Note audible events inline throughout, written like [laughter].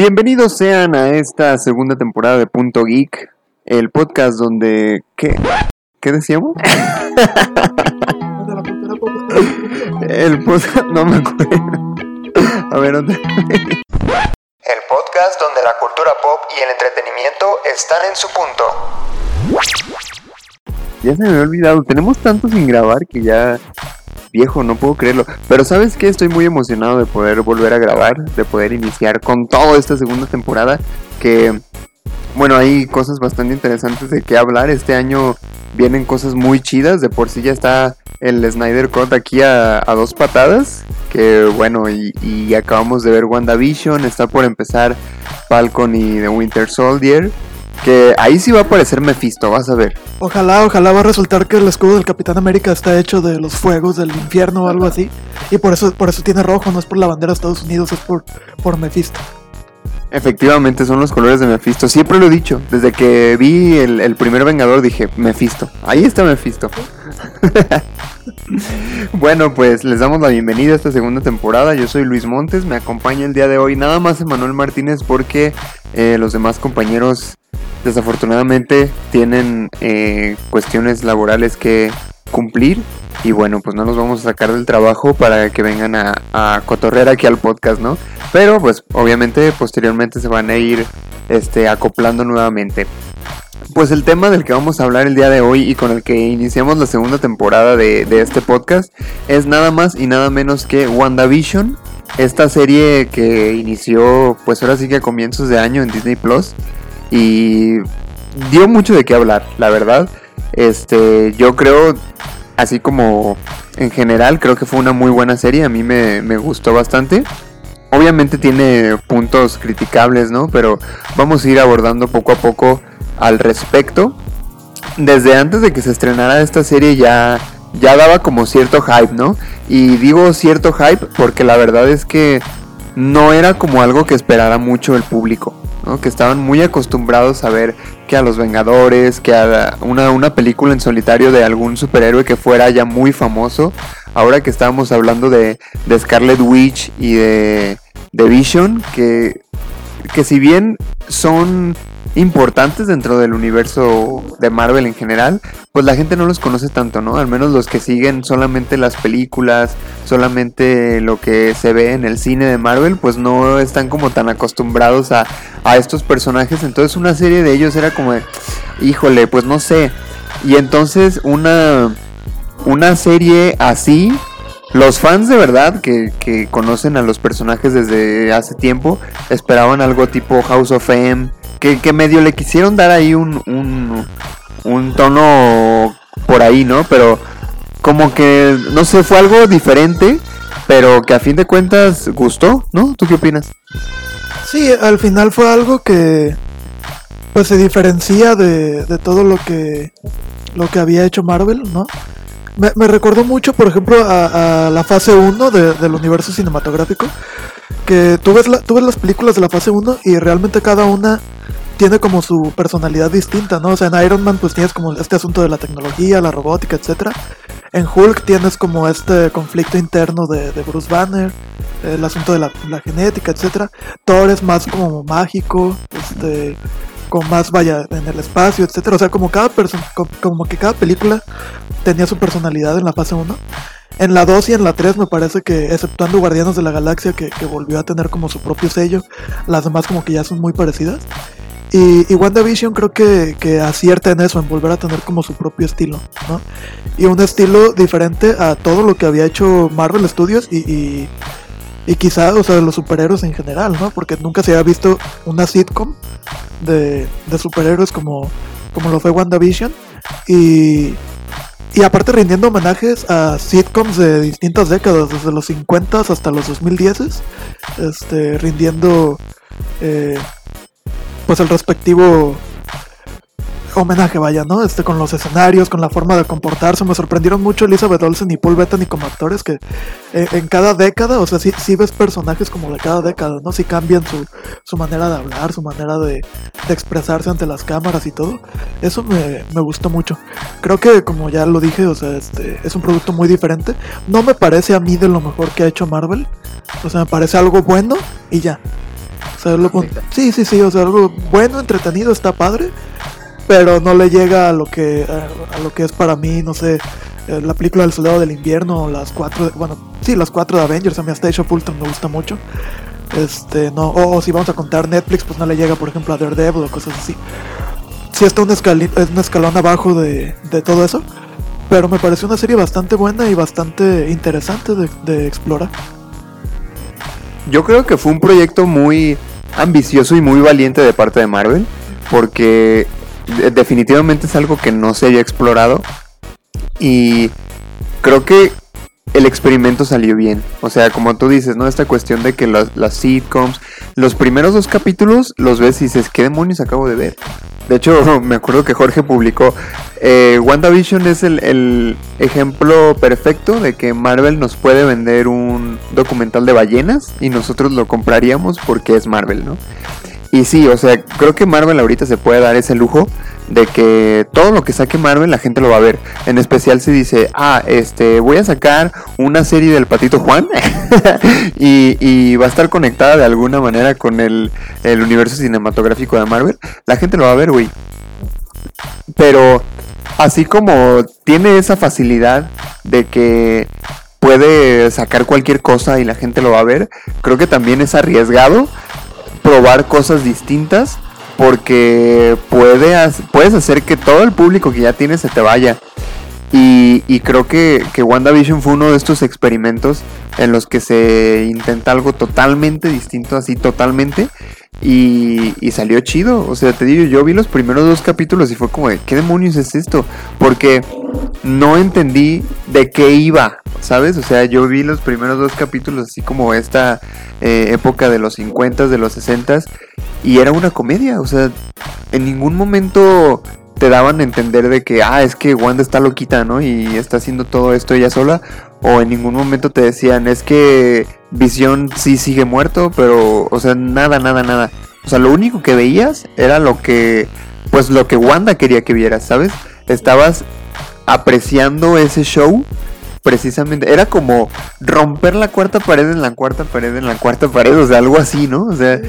Bienvenidos sean a esta segunda temporada de Punto Geek, el podcast donde... ¿Qué, ¿Qué decíamos? [laughs] el podcast... No me acuerdo. A ver, ¿dónde? El podcast donde la cultura pop y el entretenimiento están en su punto. Ya se me había olvidado, tenemos tanto sin grabar que ya viejo, no puedo creerlo. Pero sabes que estoy muy emocionado de poder volver a grabar, de poder iniciar con toda esta segunda temporada. Que, bueno, hay cosas bastante interesantes de qué hablar. Este año vienen cosas muy chidas. De por sí ya está el Snyder Cut aquí a, dos patadas. Que bueno, y, y acabamos de ver WandaVision. Está por empezar Falcon y The Winter Soldier. Que ahí sí va a aparecer Mephisto, vas a ver. Ojalá, ojalá va a resultar que el escudo del Capitán América está hecho de los fuegos del infierno o algo así. Y por eso, por eso tiene rojo, no es por la bandera de Estados Unidos, es por, por Mephisto. Efectivamente, son los colores de Mephisto. Siempre lo he dicho. Desde que vi el, primer Vengador dije, Mephisto. Ahí está Mephisto. [laughs] bueno, pues les damos la bienvenida a esta segunda temporada. Yo soy Luis Montes. Me acompaña el día de hoy nada más Emanuel Martínez porque eh, los demás compañeros desafortunadamente tienen eh, cuestiones laborales que cumplir y bueno, pues no nos vamos a sacar del trabajo para que vengan a, a cotorrear aquí al podcast, ¿no? Pero pues obviamente posteriormente se van a ir este, acoplando nuevamente. Pues el tema del que vamos a hablar el día de hoy y con el que iniciamos la segunda temporada de, de este podcast es nada más y nada menos que WandaVision, esta serie que inició pues ahora sí que a comienzos de año en Disney Plus y dio mucho de qué hablar, la verdad. Este, yo creo, así como en general, creo que fue una muy buena serie, a mí me, gustó bastante. Obviamente tiene puntos criticables, ¿no? Pero vamos a ir abordando poco a poco al respecto. Desde antes de que se estrenara esta serie ya, ya daba como cierto hype, ¿no? Y digo cierto hype porque la verdad es que no era como algo que esperara mucho el público que estaban muy acostumbrados a ver que a los Vengadores, que a una, una, película en solitario de algún superhéroe que fuera ya muy famoso. Ahora que estábamos hablando de, de Scarlet Witch y de, de Vision, que, que si bien son importantes dentro del universo de Marvel en general, pues la gente no los conoce tanto, ¿no? Al menos los que siguen solamente las películas, solamente lo que se ve en el cine de Marvel, pues no están como tan acostumbrados a, a estos personajes. Entonces una serie de ellos era como híjole, pues no sé. Y entonces una, una serie así los fans de verdad que, que, conocen a los personajes desde hace tiempo esperaban algo tipo House of M, que, medio le quisieron dar ahí un, un, tono por ahí, ¿no? Pero como que, no sé, fue algo diferente, pero que a fin de cuentas gustó, ¿no? ¿Tú qué opinas? Sí, al final fue algo que pues se diferencia de, de todo lo que lo que había hecho Marvel, ¿no? Me, me recordó mucho, por ejemplo, a, la fase 1 del universo cinematográfico, que tú ves, la, tú ves las películas de la fase 1 y realmente cada una tiene como su personalidad distinta, ¿no? O sea, en Iron Man pues tienes como este asunto de la tecnología, la robótica, etcétera. En Hulk tienes como este conflicto interno de, Bruce Banner, el asunto de la, genética, etcétera. Thor es más como mágico, este, con más vaya en el espacio, etcétera. O sea, como cada como que cada película tenía su personalidad en la fase 1. En la 2 y en la 3 me parece que, exceptuando Guardianos de la Galaxia, que, que volvió a tener como su propio sello, las demás como que ya son muy parecidas. Y, y WandaVision creo que, que, acierta en eso, en volver a tener como su propio estilo, ¿no? Y un estilo diferente a todo lo que había hecho Marvel Studios y, y, y quizá, o sea, los superhéroes en general, ¿no? Porque nunca se había visto una sitcom de, de superhéroes como, como lo fue WandaVision. Y, y aparte rindiendo homenajes a sitcoms de distintas décadas, desde los 50 hasta los 2010, este, rindiendo... Eh, pues el respectivo homenaje, vaya, ¿no? Este, con los escenarios, con la forma de comportarse. Me sorprendieron mucho Elizabeth Olsen y Paul Bettany como actores que eh, en cada década, o sea, sí, sí, ves personajes como de cada década, ¿no? Si cambian su, su manera de hablar, su manera de, de, expresarse ante las cámaras y todo. Eso me, me, gustó mucho. Creo que, como ya lo dije, o sea, este, es un producto muy diferente. No me parece a mí de lo mejor que ha hecho Marvel. O sea, me parece algo bueno y ya O sea, lo pon- sí, sí, sí, o sea, algo bueno, entretenido, está padre, pero no le llega a lo que a, a lo que es para mí, no sé, eh, la película del Soldado del Invierno, o las cuatro, de- bueno, sí, las cuatro de Avengers, a mí hasta Age of Ultron me gusta mucho. Este, no, o, o si vamos a contar Netflix, pues no le llega, por ejemplo, a Daredevil o cosas así. Sí está un, escali- es un escalón abajo de, de todo eso, pero me pareció una serie bastante buena y bastante interesante de, de explorar. Yo creo que fue un proyecto muy ambicioso y muy valiente de parte de Marvel, porque de- definitivamente es algo que no se había explorado. Y creo que el experimento salió bien. O sea, como tú dices, ¿no? Esta cuestión de que las, las sitcoms, los primeros dos capítulos los ves y dices, ¿qué demonios acabo de ver? De hecho, [laughs] me acuerdo que Jorge publicó, eh, WandaVision es el, el ejemplo perfecto de que Marvel nos puede vender un documental de ballenas y nosotros lo compraríamos porque es Marvel, ¿no? Y sí, o sea, creo que Marvel ahorita se puede dar ese lujo de que todo lo que saque Marvel la gente lo va a ver. En especial si dice, ah, este, voy a sacar una serie del Patito Juan [laughs] y, va a estar conectada de alguna manera con el, el universo cinematográfico de Marvel. La gente lo va a ver, güey. Pero así como tiene esa facilidad de que puede sacar cualquier cosa y la gente lo va a ver, creo que también es arriesgado probar cosas distintas porque puede puedes hacer que todo el público que ya tienes se te vaya. Y, y creo que, que WandaVision fue uno de estos experimentos en los que se intenta algo totalmente distinto, así totalmente. Y, y salió chido. O sea, te digo, yo vi los primeros dos capítulos y fue como de, ¿qué demonios es esto? Porque no entendí de qué iba, ¿sabes? O sea, yo vi los primeros dos capítulos así como esta eh, época de los 50, de los 60 y era una comedia. O sea, en ningún momento te daban a entender de que, ah, es que Wanda está loquita, ¿no? Y está haciendo todo esto ella sola. O en ningún momento te decían, es que Visión sí sigue muerto, pero, o sea, nada, nada, nada. O sea, lo único que veías era lo que, pues lo que Wanda quería que vieras, ¿sabes? Estabas apreciando ese show precisamente. Era como romper la cuarta pared en la cuarta pared en la cuarta pared, o sea, algo así, ¿no? O sea,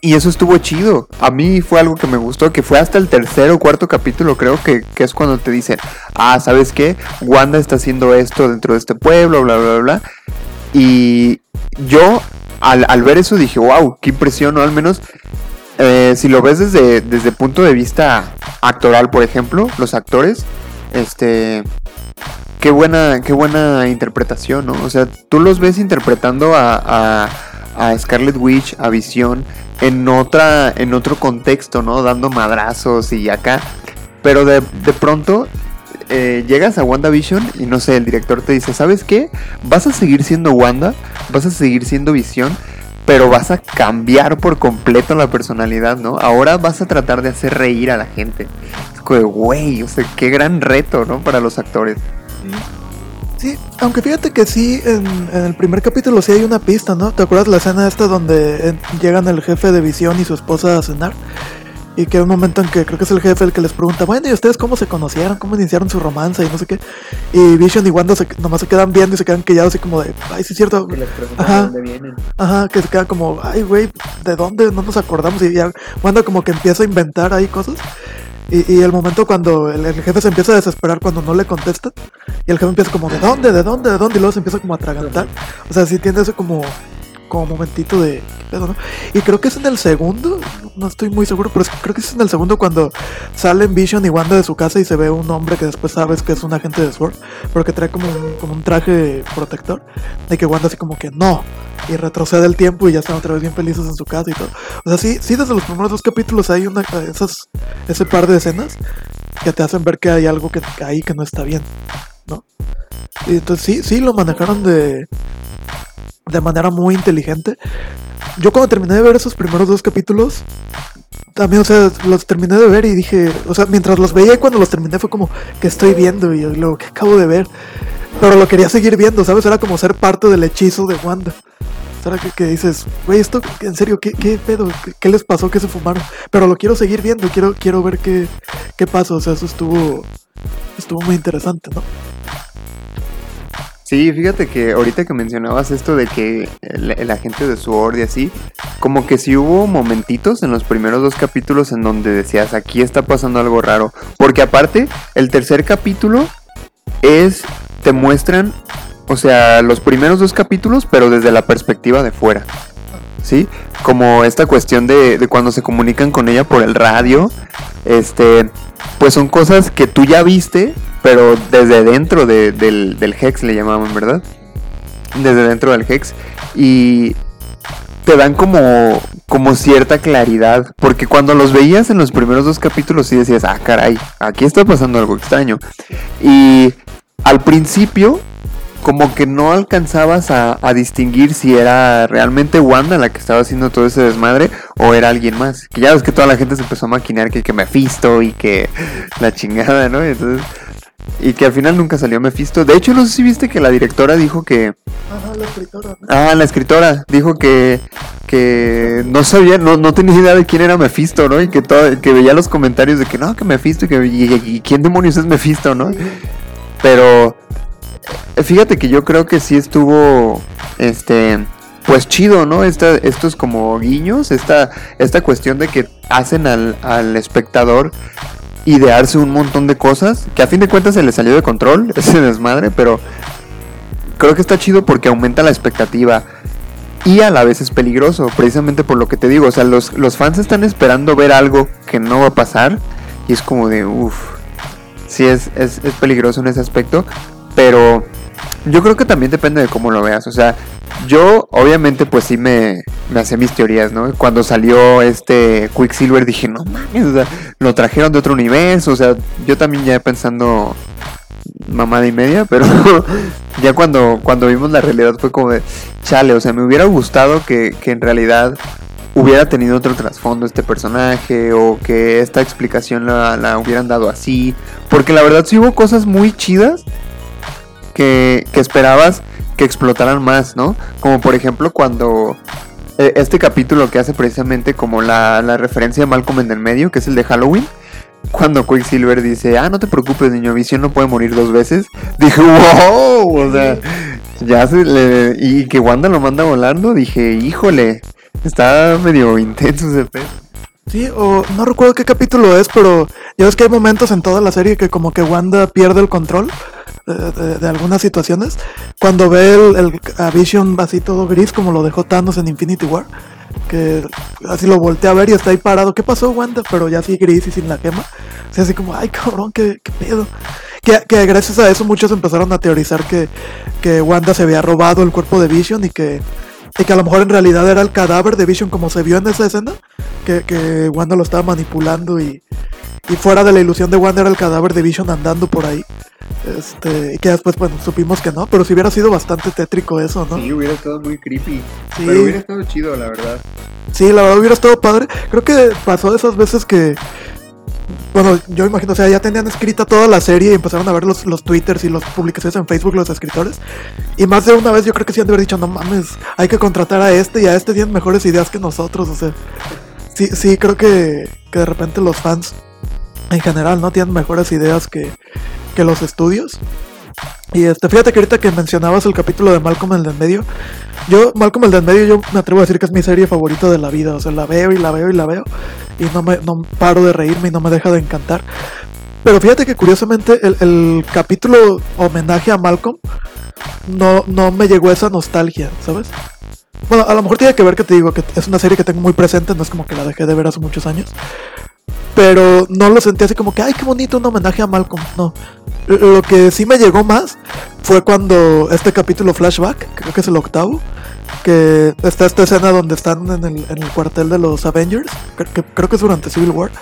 y eso estuvo chido. A mí fue algo que me gustó, que fue hasta el tercer o cuarto capítulo, creo que, que es cuando te dicen, ah, ¿sabes qué? Wanda está haciendo esto dentro de este pueblo, bla, bla, bla. Y yo, al, al ver eso, dije, wow, qué impresión. Al menos, eh, si lo ves desde, desde punto de vista actoral, por ejemplo, los actores, este... Qué buena, qué buena interpretación, ¿no? O sea, tú los ves interpretando a, a, a Scarlet Witch, a Visión, en otra, en otro contexto, ¿no? Dando madrazos y acá. Pero de, de pronto eh, llegas a WandaVision y no sé, el director te dice, ¿sabes qué? Vas a seguir siendo Wanda, vas a seguir siendo Visión, pero vas a cambiar por completo la personalidad, ¿no? Ahora vas a tratar de hacer reír a la gente. Es de, güey, o sea, qué gran reto, ¿no? Para los actores. Sí, aunque fíjate que sí, en, en el primer capítulo sí hay una pista, ¿no? ¿Te acuerdas la escena esta donde llegan el jefe de Visión y su esposa a cenar? Y que hay un momento en que creo que es el jefe el que les pregunta, bueno, ¿y ustedes cómo se conocieron? ¿Cómo iniciaron su romance? Y no sé qué. Y Vision y Wanda se, nomás se quedan viendo y se quedan callados así como de, ay, sí es cierto. Que les preguntan Ajá. de dónde vienen. Ajá, que se queda como, ay, güey, ¿de dónde? No nos acordamos. Y ya Wanda como que empieza a inventar ahí cosas. Y, y el momento cuando el, jefe se empieza a desesperar cuando no le contestan. Y el jefe empieza como, ¿de dónde? ¿De dónde? ¿De dónde? Y luego se empieza como a atragantar. O sea, sí tiene ese como, como momentito de, ¿qué pedo? Y creo que es en el segundo, no estoy muy seguro, pero es- creo que es en el segundo cuando salen Vision y Wanda de su casa y se ve un hombre que después sabes que es un agente de SWORD, pero que trae como un, como un traje protector. Y que Wanda así como que no. Y retrocede el tiempo y ya están otra vez bien felices en su casa y todo. O sea, sí, sí desde los primeros dos capítulos hay una, esas, ese par de escenas que te hacen ver que hay algo que ahí que no está bien, ¿no? Y entonces sí, sí lo manejaron de, de manera muy inteligente. Yo cuando terminé de ver esos primeros dos capítulos, también, o sea, los terminé de ver y dije, o sea, mientras los veía y cuando los terminé fue como, que estoy viendo? Y luego, que acabo de ver? Pero lo quería seguir viendo, ¿sabes? Era como ser parte del hechizo de Wanda. Sea, que, que dices, güey, esto, en serio, ¿qué, qué pedo? ¿Qué, qué les pasó? ¿Qué se fumaron? Pero lo quiero seguir viendo, quiero, quiero ver qué, qué pasa. O sea, eso estuvo, estuvo muy interesante, ¿no? Sí, fíjate que ahorita que mencionabas esto de que el, agente de SWORD y así, como que sí hubo momentitos en los primeros dos capítulos en donde decías, aquí está pasando algo raro. Porque aparte, el tercer capítulo es, te muestran, o sea, los primeros dos capítulos, pero desde la perspectiva de fuera. ¿Sí? Como esta cuestión de, de cuando se comunican con ella por el radio, este, pues son cosas que tú ya viste, pero desde dentro de- del, del Hex le llamaban, ¿verdad? Desde dentro del Hex. Y te dan como, como cierta claridad. Porque cuando los veías en los primeros dos capítulos, sí decías, ah, caray, aquí está pasando algo extraño. Y al principio, como que no alcanzabas a, a distinguir si era realmente Wanda la que estaba haciendo todo ese desmadre o era alguien más. Que ya ves que toda la gente se empezó a maquinar que, que Mephisto y que la chingada, ¿no? Y Entonces, y que al final nunca salió Mephisto. De hecho, no sé si viste que la directora dijo que, Ajá, la escritora, ¿no? Ah, la escritora dijo que, que no sabía, no, no tenía idea de quién era Mephisto, ¿no? Y que todo, que veía los comentarios de que no, que Mephisto y que y, y quién demonios es Mephisto, ¿no? Pero fíjate que yo creo que sí estuvo, este, pues chido, ¿no? Esta, estos como guiños, esta, esta cuestión de que hacen al, al espectador idearse un montón de cosas, que a fin de cuentas se le salió de control [laughs] ese desmadre, pero creo que está chido porque aumenta la expectativa y a la vez es peligroso, precisamente por lo que te digo, o sea, los, los fans están esperando ver algo que no va a pasar y es como de, uff, sí es, es, es peligroso en ese aspecto, pero yo creo que también depende de cómo lo veas, o sea, yo obviamente pues sí me, me hacía mis teorías, ¿no? Cuando salió este Quicksilver dije, no mames, o sea, lo trajeron de otro universo, o sea, yo también ya pensando mamada y media, pero [laughs] ya cuando, cuando vimos la realidad fue como de, chale, o sea, me hubiera gustado que, que en realidad hubiera tenido otro trasfondo este personaje o que esta explicación la, la hubieran dado así, porque la verdad sí hubo cosas muy chidas que, esperabas que explotaran más, ¿no? Como por ejemplo cuando eh, este capítulo que hace precisamente como la, la referencia de Malcolm en el medio, que es el de Halloween, cuando Quicksilver dice, ah, no te preocupes, niño, Visión no puede morir dos veces. [laughs] Dije, wow, o sea, ya se le... Y que Wanda lo manda volando, dije, híjole, está medio intenso ese pedo. Sí, o no recuerdo qué capítulo es, pero ya ves que hay momentos en toda la serie que como que Wanda pierde el control de, algunas situaciones. Cuando ve el, el- Vision así todo gris como lo dejó Thanos en Infinity War, que así lo voltea a ver y está ahí parado. ¿Qué pasó Wanda? Pero ya así gris y sin la. O sea, así como, ay cabrón, qué, qué pedo. Que, que gracias a eso muchos empezaron a teorizar que, que Wanda se había robado el cuerpo de Vision y que, y que a lo mejor en realidad era el cadáver de Vision como se vio en esa escena que, que Wanda lo estaba manipulando y, y fuera de la ilusión de Wanda era el cadáver de Vision andando por ahí. Este, y que después, bueno, supimos que no, pero si hubiera sido bastante tétrico eso, ¿no? Sí, hubiera estado muy creepy. Sí. Pero hubiera estado chido, la verdad. Sí, la verdad hubiera estado padre. Creo que pasó de esas veces que. Bueno, yo imagino, o sea, ya tenían escrita toda la serie y empezaron a ver los, los twitters y las publicaciones en Facebook los escritores. Y más de una vez yo creo que sí han de haber dicho, no mames, hay que contratar a este y a este tienen mejores ideas que nosotros. O sea, sí, sí, creo que, que de repente los fans en general no tienen mejores ideas que, que los estudios. Y este, fíjate que ahorita que mencionabas el capítulo de Malcolm el del medio, yo, Malcolm el del medio, yo me atrevo a decir que es mi serie favorita de la vida. O sea, la veo y la veo y la veo. Y no me no paro de reírme y no me deja de encantar. Pero fíjate que curiosamente el, el capítulo homenaje a Malcolm no, no me llegó esa nostalgia, ¿sabes? Bueno, a lo mejor tiene que ver que te digo que es una serie que tengo muy presente, no es como que la dejé de ver hace muchos años. Pero no lo sentí así como que, ay, qué bonito un homenaje a Malcolm. No. Lo que sí me llegó más fue cuando este capítulo flashback, creo que es el octavo, que está esta escena donde están en el, en el cuartel de los Avengers, creo que, creo que es durante Civil War,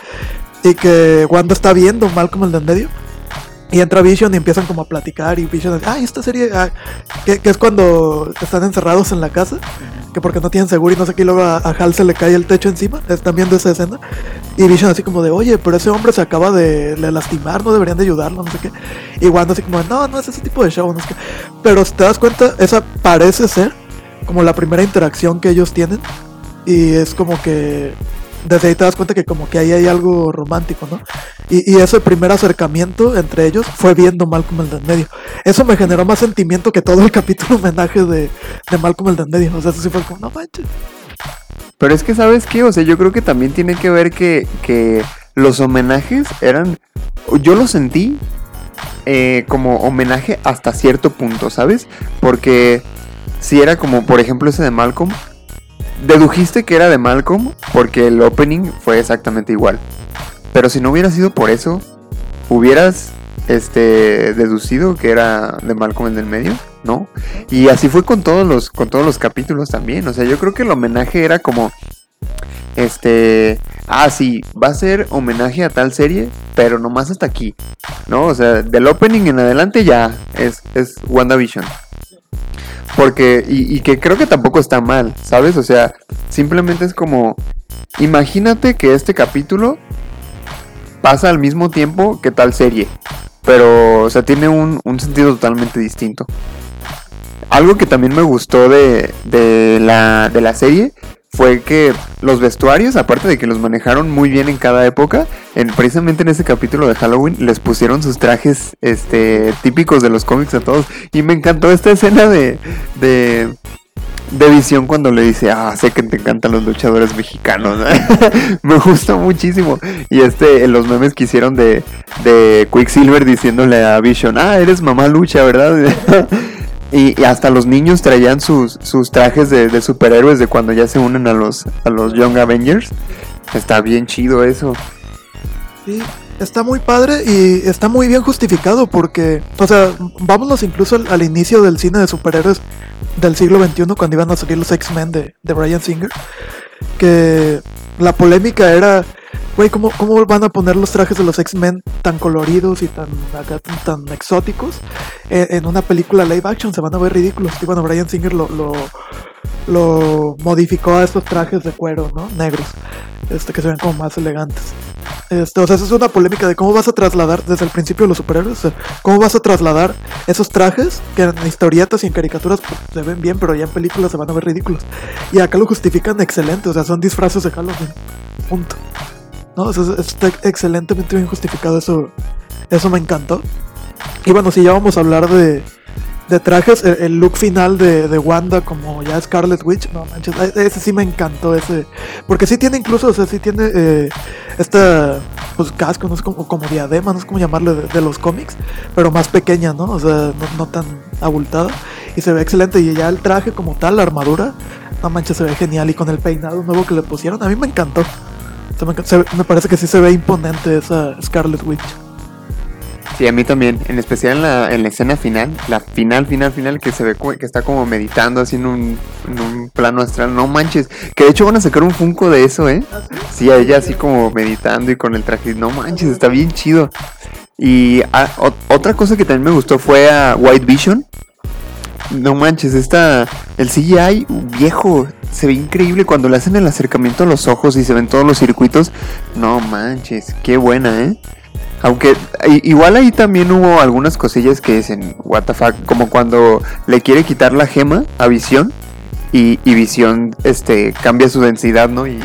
y que Wanda está viendo Malcolm el de en medio. Y entra Vision y empiezan como a platicar y Vision ay, esta serie, ah", que, es cuando están encerrados en la casa, que porque no tienen seguro y no sé qué, luego a, a Hal se le cae el techo encima, están viendo esa escena, y Vision así como de, oye, pero ese hombre se acaba de, de lastimar, no deberían de ayudarlo, no sé qué, y Wanda así como, no, no es ese tipo de show, no sé qué, pero si te das cuenta, esa parece ser como la primera interacción que ellos tienen, y es como que desde ahí te das cuenta que como que ahí hay algo romántico, ¿no? Y, ese primer acercamiento entre ellos fue viendo Malcolm el de en medio. Eso me generó más sentimiento que todo el [laughs] capítulo homenaje de, de Malcolm el de en medio. O sea, eso sí fue como, no manches. Pero es que, ¿sabes qué? O sea, yo creo que también tiene que ver que, que los homenajes eran. Yo lo sentí eh, como homenaje hasta cierto punto, ¿sabes? Porque si era como, por ejemplo, ese de Malcolm. Dedujiste que era de Malcolm porque el opening fue exactamente igual. Pero si no hubiera sido por eso, hubieras este deducido que era de Malcolm en el medio, ¿no? Y así fue con todos los con todos los capítulos también, o sea, yo creo que el homenaje era como este, ah, sí, va a ser homenaje a tal serie, pero nomás hasta aquí, ¿no? O sea, del opening en adelante ya es, es WandaVision. Porque, y, y que creo que tampoco está mal, ¿sabes? O sea, simplemente es como, imagínate que este capítulo pasa al mismo tiempo que tal serie, pero, o sea, tiene un, un sentido totalmente distinto. Algo que también me gustó de, de, la, de la serie fue que los vestuarios, aparte de que los manejaron muy bien en cada época, en, precisamente en ese capítulo de Halloween les pusieron sus trajes este, típicos de los cómics a todos. Y me encantó esta escena de, de, visión cuando le dice, ah, sé que te encantan los luchadores mexicanos. [laughs] me gustó muchísimo. Y este, los memes que hicieron de, de Quicksilver diciéndole a Vision, ah, eres mamá lucha, ¿verdad? [laughs] Y, hasta los niños traían sus, sus trajes de, de, superhéroes de cuando ya se unen a los, a los Young Avengers. Está bien chido eso. Sí, está muy padre y está muy bien justificado porque, o sea, vámonos incluso al, al inicio del cine de superhéroes del siglo XXI cuando iban a salir los X-Men de, de Brian Singer. Que la polémica era Güey, ¿cómo, ¿cómo, van a poner los trajes de los X-Men tan coloridos y tan, acá, tan, exóticos en, una película live action? Se van a ver ridículos. Y bueno, Brian Singer lo, lo, modificó a estos trajes de cuero, ¿no? Negros. Este, que se ven como más elegantes. Este, o sea, eso es una polémica de cómo vas a trasladar, desde el principio los superhéroes, o sea, cómo vas a trasladar esos trajes que en historietas y en caricaturas pues, se ven bien, pero ya en películas se van a ver ridículos. Y acá lo justifican excelente, o sea, son disfraces de Halloween. Punto. ¿No? Está excelentemente bien justificado, eso, eso me encantó. Y bueno, si ya vamos a hablar de, de trajes, el, look final de, de, Wanda como ya Scarlet Witch, no manches, ese sí me encantó, ese, porque sí tiene incluso, o sea, sí tiene eh, esta, pues casco, no es como, como diadema, no sé cómo llamarle de, de, los cómics, pero más pequeña, ¿no? O sea, no, no tan abultada, y se ve excelente, y ya el traje como tal, la armadura, no manches, se ve genial, y con el peinado nuevo que le pusieron, a mí me encantó. Me, me, parece que sí se ve imponente esa Scarlet Witch. Sí, a mí también, en especial en la, en la escena final, la final, final, final, que se ve que está como meditando así en un, en un plano astral, no manches, que de hecho van a sacar un Funko de eso, ¿eh? Sí, a ella así como meditando y con el traje, no manches, está bien chido. Y a, o, otra cosa que también me gustó fue a White Vision, no manches, esta. El CGI viejo se ve increíble cuando le hacen el acercamiento a los ojos y se ven todos los circuitos. No manches, qué buena, ¿eh? Aunque igual ahí también hubo algunas cosillas que dicen, what como cuando le quiere quitar la gema a Visión y, y Visión este, cambia su densidad, ¿no? Y,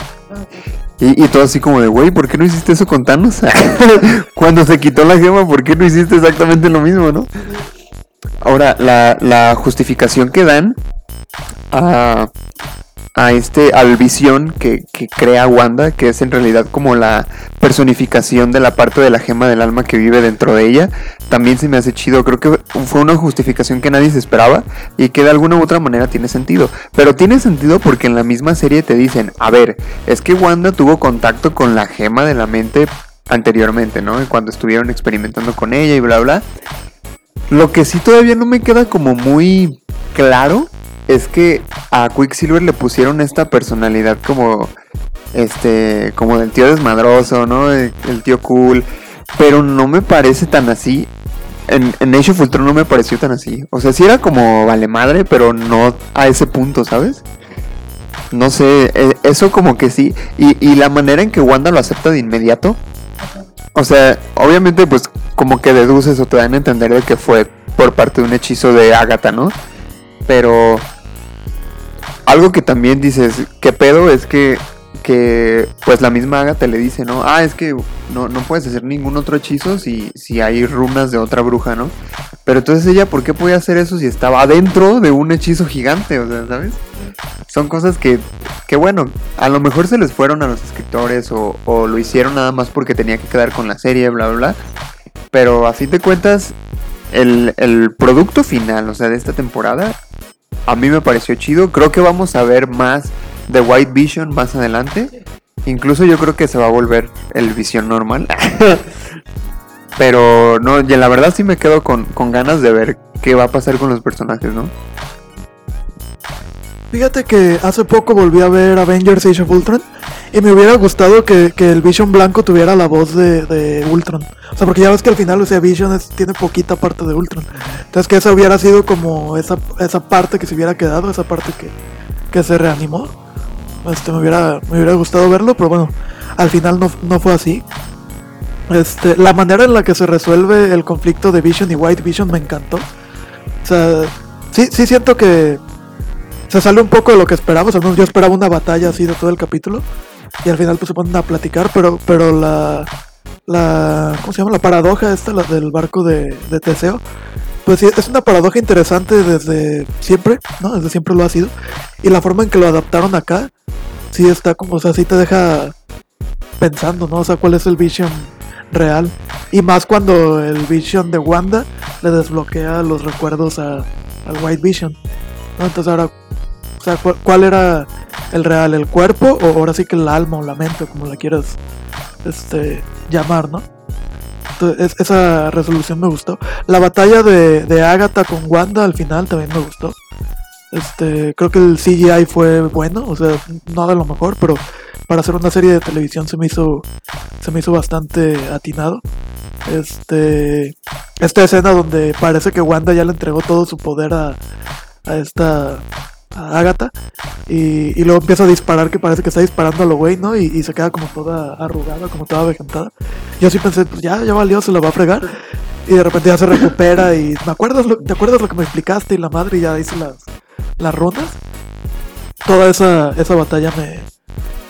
y, y, todo así como de, güey, ¿por qué no hiciste eso con Thanos? [laughs] Cuando se quitó la gema, ¿por qué no hiciste exactamente lo mismo, no? Ahora, la, justificación que dan a, a este, al visión que, que, crea Wanda, que es en realidad como la personificación de la parte de la gema del alma que vive dentro de ella, también se me hace chido. Creo que fue una justificación que nadie se esperaba y que de alguna u otra manera tiene sentido. Pero tiene sentido porque en la misma serie te dicen, a ver, es que Wanda tuvo contacto con la gema de la mente anteriormente, ¿no? Cuando estuvieron experimentando con ella y bla, bla. Lo que sí todavía no me queda como muy claro es que a Quicksilver le pusieron esta personalidad como este como del tío desmadroso, ¿no? El, tío cool, pero no me parece tan así. En, en Age of Ultron no me pareció tan así. O sea, sí era como vale madre, pero no a ese punto, ¿sabes? No sé, eso como que sí. Y, y la manera en que Wanda lo acepta de inmediato. O sea, obviamente pues como que deduces o te dan a entender de que fue por parte de un hechizo de Agatha, ¿no? Pero algo que también dices, ¿qué pedo? Es que, que pues la misma Agatha le dice, ¿no? Ah, es que no, no puedes hacer ningún otro hechizo si, si hay runas de otra bruja, ¿no? Pero entonces ella, ¿por qué podía hacer eso si estaba adentro de un hechizo gigante? O sea, ¿sabes? Son cosas que, que bueno, a lo mejor se les fueron a los escritores o, o lo hicieron nada más porque tenía que quedar con la serie, bla, bla, bla. Pero a fin de cuentas, el, el producto final, o sea, de esta temporada, a mí me pareció chido. Creo que vamos a ver más de White Vision más adelante. Incluso yo creo que se va a volver el Vision normal. [laughs] Pero no, y la verdad sí me quedo con, con ganas de ver qué va a pasar con los personajes, ¿no? Fíjate que hace poco volví a ver Avengers Age of Ultron y me hubiera gustado que, que el Vision blanco tuviera la voz de, de, Ultron. O sea, porque ya ves que al final, o sea, Vision tiene poquita parte de Ultron. Entonces que esa hubiera sido como esa, esa parte que se hubiera quedado, esa parte que, que se reanimó. Este, me hubiera, me hubiera gustado verlo, pero bueno, al final no, no fue así. Este, la manera en la que se resuelve el conflicto de Vision y White Vision me encantó. O sea, sí, sí siento que se sale un poco de lo que esperaba. O sea, yo esperaba una batalla así de todo el capítulo. Y al final pues se ponen a platicar, pero, pero la, la. ¿Cómo se llama? La paradoja esta, la del barco de, de Teseo. Pues sí, es una paradoja interesante desde siempre, ¿no? Desde siempre lo ha sido. Y la forma en que lo adaptaron acá, sí está como, o sea, sí te deja pensando, ¿no? O sea, cuál es el vision real. Y más cuando el vision de Wanda le desbloquea los recuerdos a, al White Vision. ¿no? Entonces ahora, o sea, ¿cuál, ¿cuál, era el real? ¿El cuerpo o ahora sí que el alma o la mente, como la quieras este, llamar, ¿no? Entonces, esa resolución me gustó. La batalla de, de Agatha con Wanda al final también me gustó. Este, creo que el CGI fue bueno, o sea, no de lo mejor, pero para hacer una serie de televisión se me hizo se me hizo bastante atinado. Este esta escena donde parece que Wanda ya le entregó todo su poder a, a esta a Agatha y, luego empieza a disparar que parece que está disparando a lo güey, ¿no? Y, se queda como toda arrugada, como toda vegetada. Yo sí pensé, pues ya, ya valió, se la va a fregar. Y de repente ya se recupera y ¿me acuerdas lo, ¿te acuerdas lo que me explicaste? Y la madre ya hizo las, las runas. Toda esa, esa batalla me,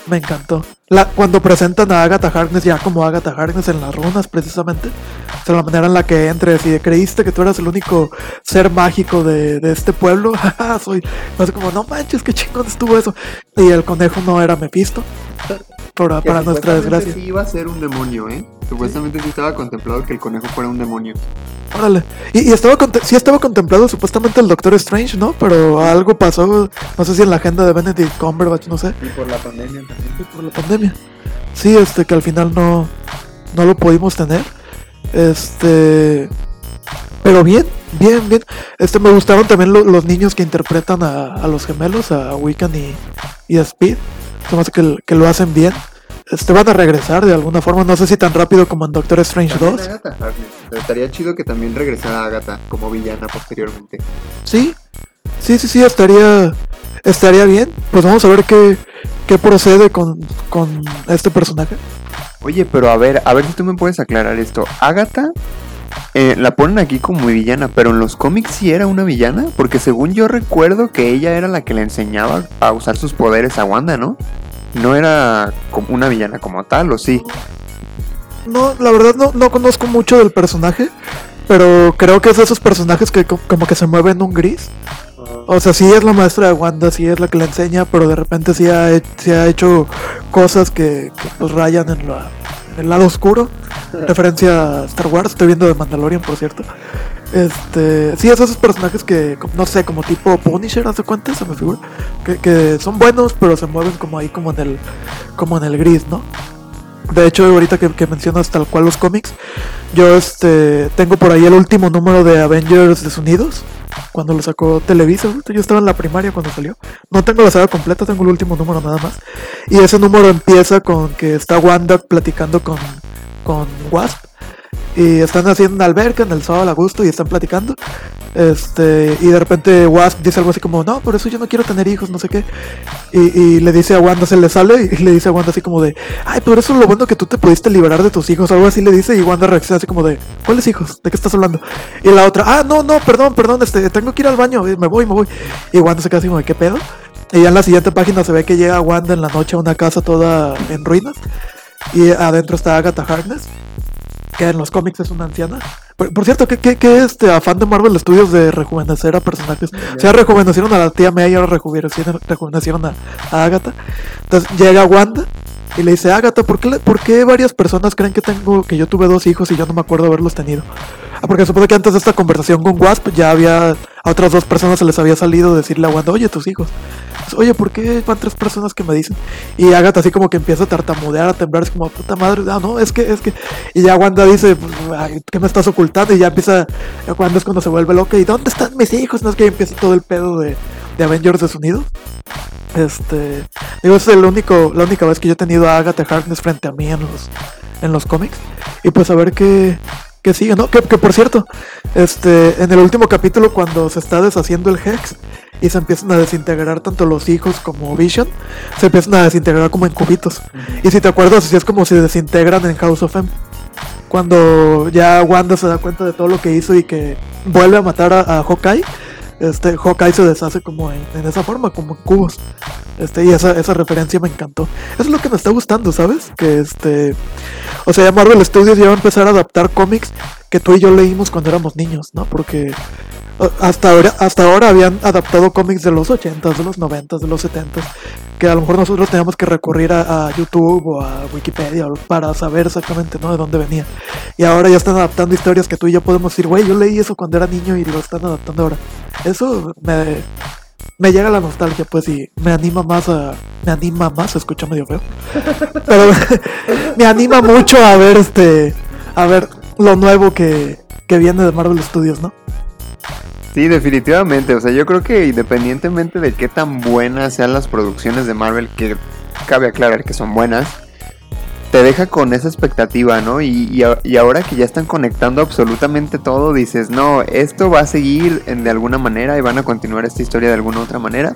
me encantó. La, cuando presentan a Agatha Harkness ya como Agatha Harkness en las runas, precisamente. O sea, la manera en la que entres y creíste que tú eras el único ser mágico de, de este pueblo. [laughs] Soy. Así como, no manches, qué chingón estuvo eso. Y el conejo no era Mephisto. Para, para nuestra desgracia. Sí iba a ser un demonio, ¿eh? Supuestamente sí estaba contemplado que el conejo fuera un demonio. Órale. Y, y, estaba sí estaba contemplado supuestamente el Doctor Strange, ¿no? Pero algo pasó, no sé si en la agenda de Benedict Cumberbatch, no sé. Y por la pandemia también. Y por la pandemia. Sí, este, que al final no, no lo pudimos tener. Este... Pero bien, bien, bien. Este, me gustaron también lo, los niños que interpretan a, a, los gemelos, a Wiccan y, y a Speed. Se me hace que, que lo hacen bien este van a regresar de alguna forma, no sé si tan rápido como en Doctor Strange también 2. Agatha Estaría chido que también regresara Agatha como villana posteriormente. Sí, sí, sí, sí, estaría, estaría bien. Pues vamos a ver qué, qué procede con, con este personaje. Oye, pero a ver, a ver si tú me puedes aclarar esto. Agatha eh, la ponen aquí como villana, pero en los cómics sí era una villana, porque según yo recuerdo que ella era la que le enseñaba a usar sus poderes a Wanda, ¿no? No era como una villana como tal, ¿o sí? No, la verdad no, no conozco mucho del personaje, pero creo que es de esos personajes que como que se mueven en un gris. O sea, sí es la maestra de Wanda, sí es la que le enseña, pero de repente sí ha, sí ha hecho cosas que, que pues rayan en, la, en, el lado oscuro. [laughs] Referencia a Star Wars, estoy viendo de Mandalorian, por cierto. Este, sí, es esos personajes que, no sé, como tipo Punisher, ¿hace cuenta? Se me figura. Que, que, son buenos, pero se mueven como ahí, como en el, como en el gris, ¿no? De hecho, ahorita que, que mencionas tal cual los cómics, yo este, tengo por ahí el último número de Avengers Desunidos, cuando lo sacó Televisa. Yo estaba en la primaria cuando salió. No tengo la saga completa, tengo el último número nada más. Y ese número empieza con que está Wanda platicando con, con Wasp y están haciendo una alberca en el sábado a gusto y están platicando. Este, y de repente Wasp dice algo así como, no, por eso yo no quiero tener hijos, no sé qué. Y, y, le dice a Wanda, se le sale y le dice a Wanda así como de, ay, por eso es lo bueno que tú te pudiste liberar de tus hijos, algo así le dice y Wanda reacciona así como de, ¿cuáles hijos? ¿De qué estás hablando? Y la otra, ah, no, no, perdón, perdón, este, tengo que ir al baño, me voy, me voy. Y Wanda se queda así como de, ¿qué pedo? Y ya en la siguiente página se ve que llega Wanda en la noche a una casa toda en ruinas y adentro está Agatha Harkness que en los cómics es una anciana. Por, por cierto, ¿qué, qué, qué este afán de Marvel Studios de rejuvenecer a personajes? O sea, rejuvenecieron a la tía May y ahora rejuvenecieron, rejuvenecieron a, a Agatha. Entonces llega Wanda y le dice, Agatha, ¿por qué, ¿por qué varias personas creen que tengo que yo tuve dos hijos y yo no me acuerdo haberlos tenido? Ah, porque supone que antes de esta conversación con Wasp ya había a otras dos personas se les había salido decirle a Wanda, oye, tus hijos. Oye, ¿por qué van tres personas que me dicen? Y Agatha así como que empieza a tartamudear, a temblar, es como, puta madre, ah, no, es que, es que... Y ya Wanda dice, ¿qué me estás ocultando? Y ya empieza, Wanda es cuando se vuelve loca, ¿y dónde están mis hijos? No es que empieza todo el pedo de, de Avengers desunidos. Este, digo, es el único, la única vez que yo he tenido a Agatha Harkness frente a mí en los, en los cómics. Y pues a ver qué, qué sigue, ¿no? Que, que por cierto, este, en el último capítulo cuando se está deshaciendo el Hex y se empiezan a desintegrar tanto los hijos como Vision, se empiezan a desintegrar como en cubitos. Y si te acuerdas, así es como si desintegran en House of M. Cuando ya Wanda se da cuenta de todo lo que hizo y que vuelve a matar a, a Hawkeye, este, Hawkeye se deshace como en, esa forma, como en cubos. Este, y esa, esa referencia me encantó. Eso es lo que me está gustando, ¿sabes? Que este. O sea, Marvel Studios ya va a empezar a adaptar cómics que tú y yo leímos cuando éramos niños, ¿no? Porque eh, hasta ahora, hasta ahora habían adaptado cómics de los 80s, de los 90s, de los 70s, que a lo mejor nosotros teníamos que recurrir a, YouTube o a Wikipedia para saber exactamente, ¿no? De dónde venía. Y ahora ya están adaptando historias que tú y yo podemos decir, güey, yo leí eso cuando era niño y lo están adaptando ahora. Eso me, me llega la nostalgia, pues, y me anima más a. Me anima más, escucha medio feo. Pero [laughs] me anima mucho a ver este. A ver lo nuevo que, que viene de Marvel Studios, ¿no? Sí, definitivamente. O sea, yo creo que independientemente de qué tan buenas sean las producciones de Marvel, que cabe aclarar que son buenas, te deja con esa expectativa, ¿no? Y, y ahora que ya están conectando absolutamente todo, dices, no, esto va a seguir de alguna manera y van a continuar esta historia de alguna otra manera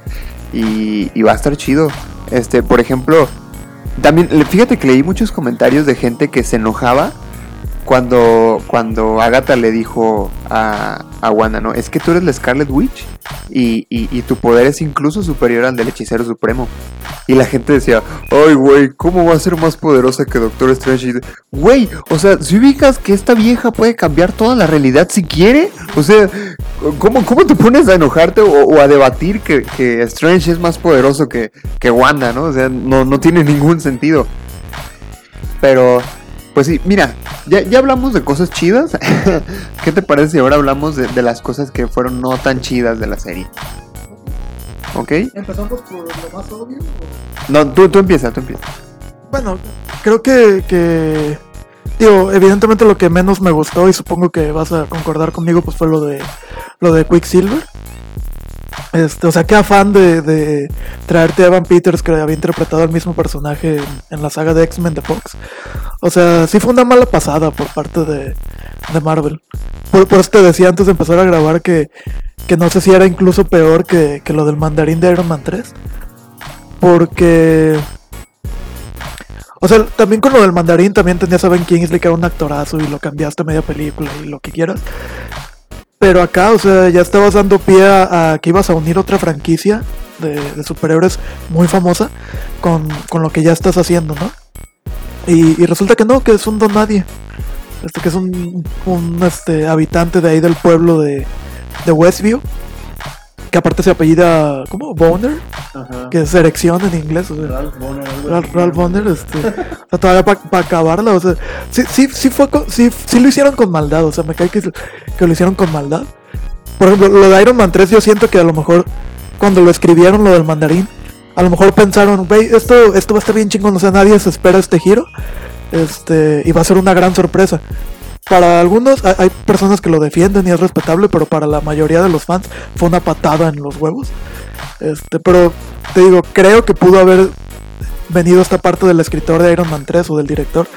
y, y va a estar chido. Este, por ejemplo, también, fíjate que leí muchos comentarios de gente que se enojaba cuando, cuando Agatha le dijo a, a Wanda, ¿no? Es que tú eres la Scarlet Witch y, y- tu poder es incluso superior al del hechicero supremo. Y la gente decía, ay, güey, ¿cómo va a ser más poderosa que Doctor Strange? Güey, o sea, si ubicas que esta vieja puede cambiar toda la realidad si quiere, o sea, ¿cómo, cómo te pones a enojarte o, o a debatir que, que Strange es más poderoso que, que Wanda, ¿no? O sea, no, no tiene ningún sentido. Pero, pues sí, mira, ya, ya hablamos de cosas chidas. [laughs] ¿Qué te parece si ahora hablamos de, de las cosas que fueron no tan chidas de la serie? ¿Ok? Empezamos por lo más obvio. No, tú, tú empieza, tú empieza. Bueno, creo que, que. Digo, evidentemente lo que menos me gustó, y supongo que vas a concordar conmigo, pues fue lo de lo de Quicksilver. Este, o sea, qué afán de, traerte a Evan Peters, que había interpretado el mismo personaje en, la saga de X-Men de Fox. O sea, sí fue una mala pasada por parte de, Marvel. Por, eso te decía antes de empezar a grabar que, que no sé si era incluso peor que, que lo del mandarín de Iron Man 3. Porque o sea, también con lo del mandarín también tenías a Ben Kingsley que era un actorazo y lo cambiaste a media película y lo que quieras. Pero acá, o sea, ya estabas dando pie a, que ibas a unir otra franquicia de, superhéroes muy famosa con, con lo que ya estás haciendo, ¿no? Y, y resulta que no, que es un don nadie. Este que es un, un este, habitante de ahí del pueblo de, de Westview. Que aparte se apellida, ¿cómo? Boner, que es erección en inglés. O sea, Ralph Bonner, algo Ralph. Ralph Bonner, este, o sea, todavía para acabarla, o sea, sí, sí, sí fue, con- sí, sí lo hicieron con maldad, o sea, me cae que, que lo hicieron con maldad. Por ejemplo, lo de Iron Man 3 yo siento que a lo mejor cuando lo escribieron lo del mandarín, a lo mejor pensaron, güey, esto, esto va a estar bien chingón, o sea, nadie se espera este giro, este, y va a ser una gran sorpresa. Para algunos hay, personas que lo defienden y es respetable, pero para la mayoría de los fans fue una patada en los huevos. Este, pero te digo, creo que pudo haber venido esta parte del escritor de Iron Man 3 o del director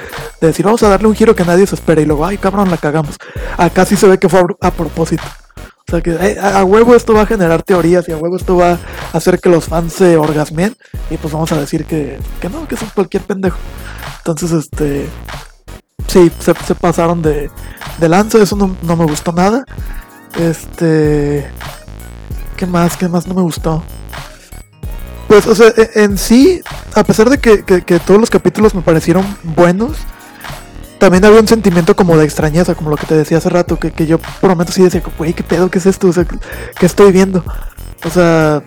de decir, vamos a darle un giro que nadie se espera y luego, ay cabrón, la cagamos. Acá sí se ve que fue a, propósito. O sea que eh, a, huevo esto va a generar teorías y a huevo esto va a hacer que los fans se orgasmen y pues vamos a decir que, que no, que son cualquier pendejo. Entonces, este... Sí, se, pasaron de, de lanza, eso no, no me gustó nada. Este... ¿Qué más? ¿Qué más no me gustó? Pues, o sea, e- en sí, a pesar de que, que- todos los capítulos me parecieron buenos, también había un sentimiento como de extrañeza, como lo que te decía hace rato, que, que yo por momentos sí decía, güey, ¿qué pedo? ¿Qué es esto? O sea, ¿qué estoy viendo? O sea,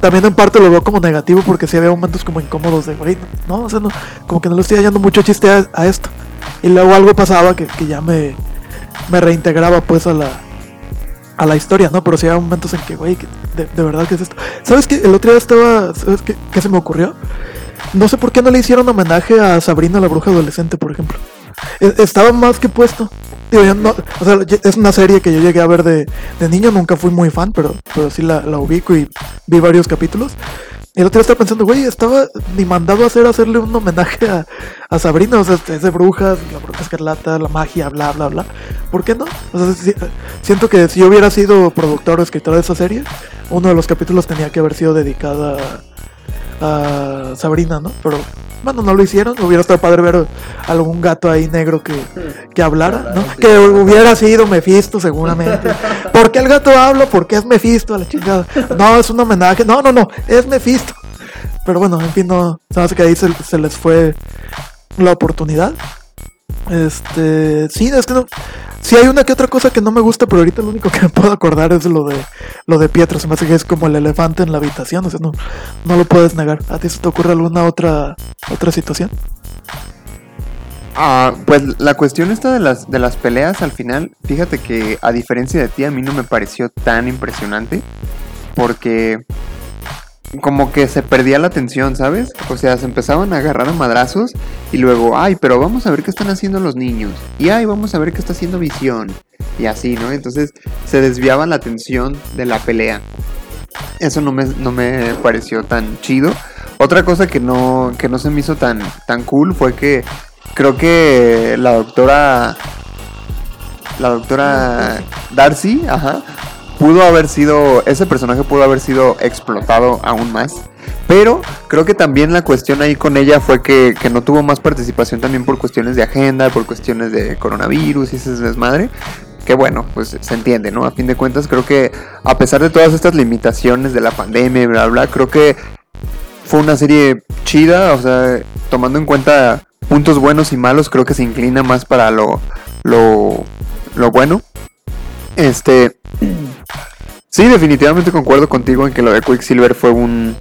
también en parte lo veo como negativo porque sí había momentos como incómodos de, güey, no, o sea, no, como que no le estoy hallando mucho chiste a esto. Y luego algo pasaba que, que ya me, me reintegraba pues a la, a la historia, ¿no? Pero sí había momentos en que, güey, que de, de verdad, ¿qué es esto? ¿Sabes qué? El otro día estaba, ¿sabes qué, qué se me ocurrió? No sé por qué no le hicieron homenaje a Sabrina la bruja adolescente, por ejemplo. E- Estaba más que puesto. O sea, es una serie que yo llegué a ver de, de niño, nunca fui muy fan, pero, pero sí la, la ubico y vi varios capítulos. El otro día estaba pensando, güey, estaba ni mandado a hacer hacerle un homenaje a, a Sabrina, o sea, es de brujas, la bruja escarlata, la magia, bla, bla, bla. ¿Por qué no? O sea, si- siento que si yo hubiera sido productor o escritor de esa serie, uno de los capítulos tenía que haber sido dedicado a, a Sabrina, ¿no? Pero bueno, no lo hicieron. Hubiera estado padre ver algún gato ahí negro que, que hablara, ¿no? Que hubiera sido Mephisto, seguramente. [laughs] ¿Por qué el gato habla? Porque es Mephisto, a la chingada. No, es un homenaje. No, no, no, es Mephisto. Pero bueno, en fin, no. Hace que ahí se, se les fue la oportunidad. Este, sí, es que no. Sí hay una que otra cosa que no me gusta, pero ahorita lo único que me puedo acordar es lo de lo de Pietro. Se me hace que es como el elefante en la habitación, o sea, no, no lo puedes negar. ¿A ti se te ocurre alguna otra otra situación? Ah, pues la cuestión esta de las, de las peleas al final, fíjate que a diferencia de ti, a mí no me pareció tan impresionante. Porque como que se perdía la tensión, ¿sabes? O sea, se empezaban a agarrar a madrazos y luego, ay, pero vamos a ver qué están haciendo los niños. Y ay, vamos a ver qué está haciendo Visión. Y así, ¿no? Entonces se desviaba la atención de la pelea. Eso no me, no me pareció tan chido. Otra cosa que no, que no se me hizo tan, tan cool fue que creo que la doctora. La doctora Darcy, ajá. Pudo haber sido. Ese personaje pudo haber sido explotado aún más. Pero creo que también la cuestión ahí con ella fue que, que no tuvo más participación también por cuestiones de agenda, por cuestiones de coronavirus y ese desmadre. Que bueno, pues se entiende, ¿no? A fin de cuentas, creo que a pesar de todas estas limitaciones de la pandemia y bla, bla, creo que fue una serie chida, o sea, tomando en cuenta puntos buenos y malos, creo que se inclina más para lo, lo, lo bueno. Este, sí, definitivamente concuerdo contigo en que lo de Quicksilver fue un,